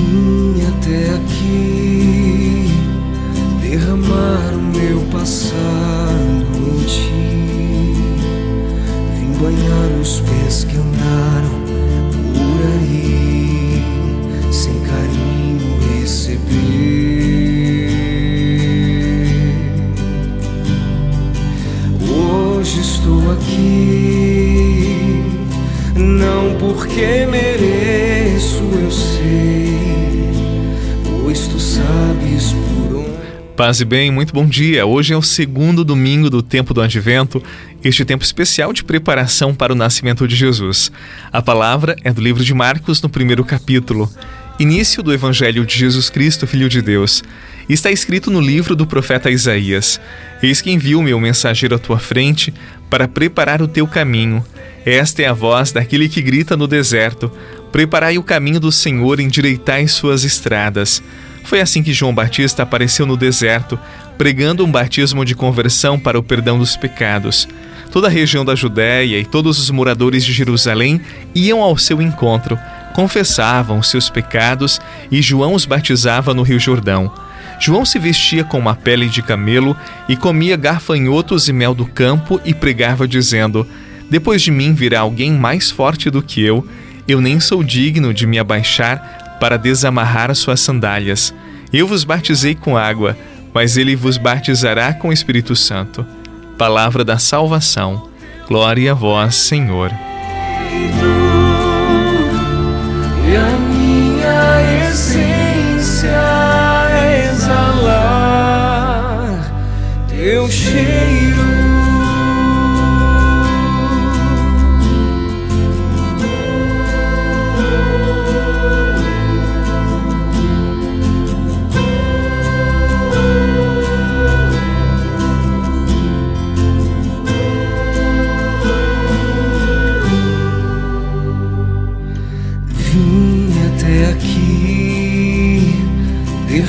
Vim até aqui porque mereço, eu sei, pois tu sabes por onde. Paz e bem, muito bom dia. Hoje é o segundo domingo do tempo do advento, este tempo especial de preparação para o nascimento de Jesus. A palavra é do livro de Marcos, no primeiro capítulo. Início do Evangelho de Jesus Cristo, Filho de Deus. Está escrito no livro do profeta Isaías: Eis que envio meu mensageiro à tua frente para preparar o teu caminho. Esta é a voz daquele que grita no deserto: Preparai o caminho do Senhor, endireitai suas estradas. Foi assim que João Batista apareceu no deserto, pregando um batismo de conversão para o perdão dos pecados. Toda a região da Judéia e todos os moradores de Jerusalém iam ao seu encontro confessavam seus pecados e João os batizava no Rio Jordão. João se vestia com uma pele de camelo e comia garfanhotos e mel do campo e pregava dizendo: Depois de mim virá alguém mais forte do que eu, eu nem sou digno de me abaixar para desamarrar as suas sandálias. Eu vos batizei com água, mas ele vos batizará com o Espírito Santo. Palavra da salvação. Glória a vós, Senhor.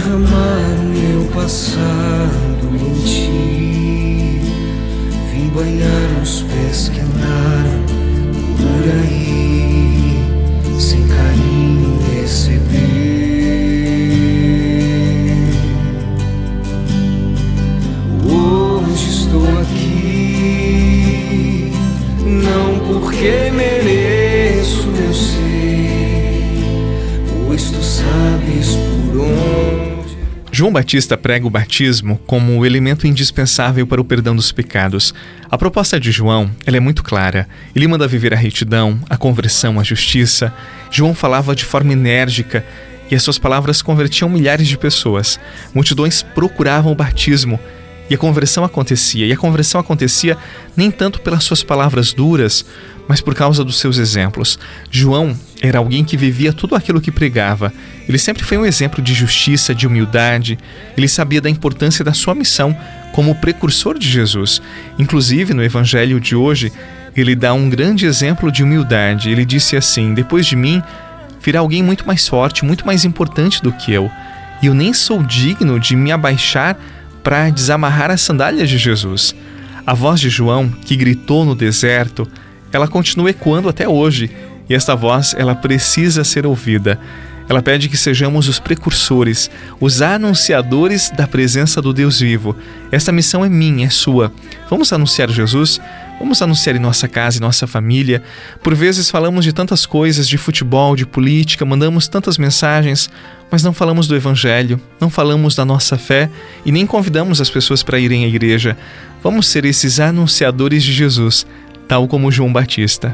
Derramar meu passado em ti. Vim banhar os pés que andaram por aí, João Batista prega o batismo como o elemento indispensável para o perdão dos pecados. A proposta de João ela é muito clara. Ele manda viver a retidão, a conversão, a justiça. João falava de forma enérgica e as suas palavras convertiam milhares de pessoas. Multidões procuravam o batismo e a conversão acontecia. E a conversão acontecia nem tanto pelas suas palavras duras, mas por causa dos seus exemplos. João era alguém que vivia tudo aquilo que pregava. Ele sempre foi um exemplo de justiça, de humildade. Ele sabia da importância da sua missão como precursor de Jesus. Inclusive, no evangelho de hoje, ele dá um grande exemplo de humildade. Ele disse assim: Depois de mim virá alguém muito mais forte, muito mais importante do que eu. E eu nem sou digno de me abaixar para desamarrar as sandálias de Jesus. A voz de João, que gritou no deserto, ela continua ecoando até hoje, e esta voz ela precisa ser ouvida. Ela pede que sejamos os precursores, os anunciadores da presença do Deus vivo. Esta missão é minha, é sua. Vamos anunciar Jesus? Vamos anunciar em nossa casa, em nossa família. Por vezes falamos de tantas coisas, de futebol, de política, mandamos tantas mensagens, mas não falamos do Evangelho, não falamos da nossa fé e nem convidamos as pessoas para irem à igreja. Vamos ser esses anunciadores de Jesus, tal como João Batista.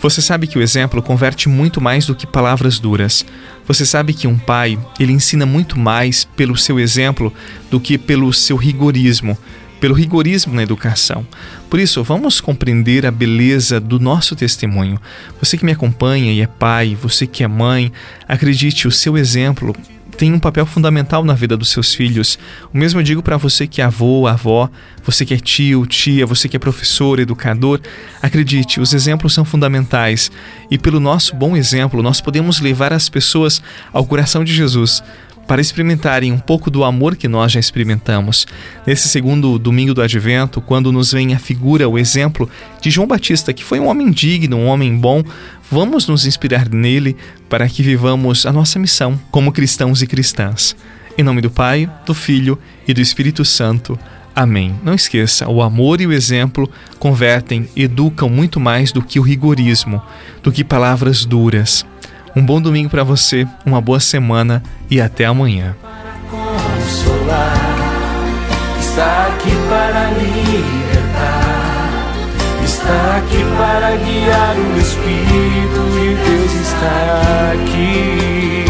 Você sabe que o exemplo converte muito mais do que palavras duras. Você sabe que um pai, ele ensina muito mais pelo seu exemplo do que pelo seu rigorismo, pelo rigorismo na educação. Por isso, vamos compreender a beleza do nosso testemunho. Você que me acompanha e é pai, você que é mãe, acredite, o seu exemplo tem um papel fundamental na vida dos seus filhos. O mesmo eu digo para você que é avô, avó, você que é tio, tia, você que é professor, educador. Acredite, os exemplos são fundamentais e pelo nosso bom exemplo nós podemos levar as pessoas ao coração de Jesus para experimentarem um pouco do amor que nós já experimentamos. Nesse segundo domingo do advento, quando nos vem a figura, o exemplo de João Batista, que foi um homem digno, um homem bom, vamos nos inspirar nele para que vivamos a nossa missão como cristãos e cristãs. Em nome do Pai, do Filho e do Espírito Santo. Amém. Não esqueça, o amor e o exemplo convertem, educam muito mais do que o rigorismo, do que palavras duras. Um bom domingo para você, uma boa semana e até amanhã. está aqui para libertar, está aqui para guiar. O Espírito de Deus está aqui.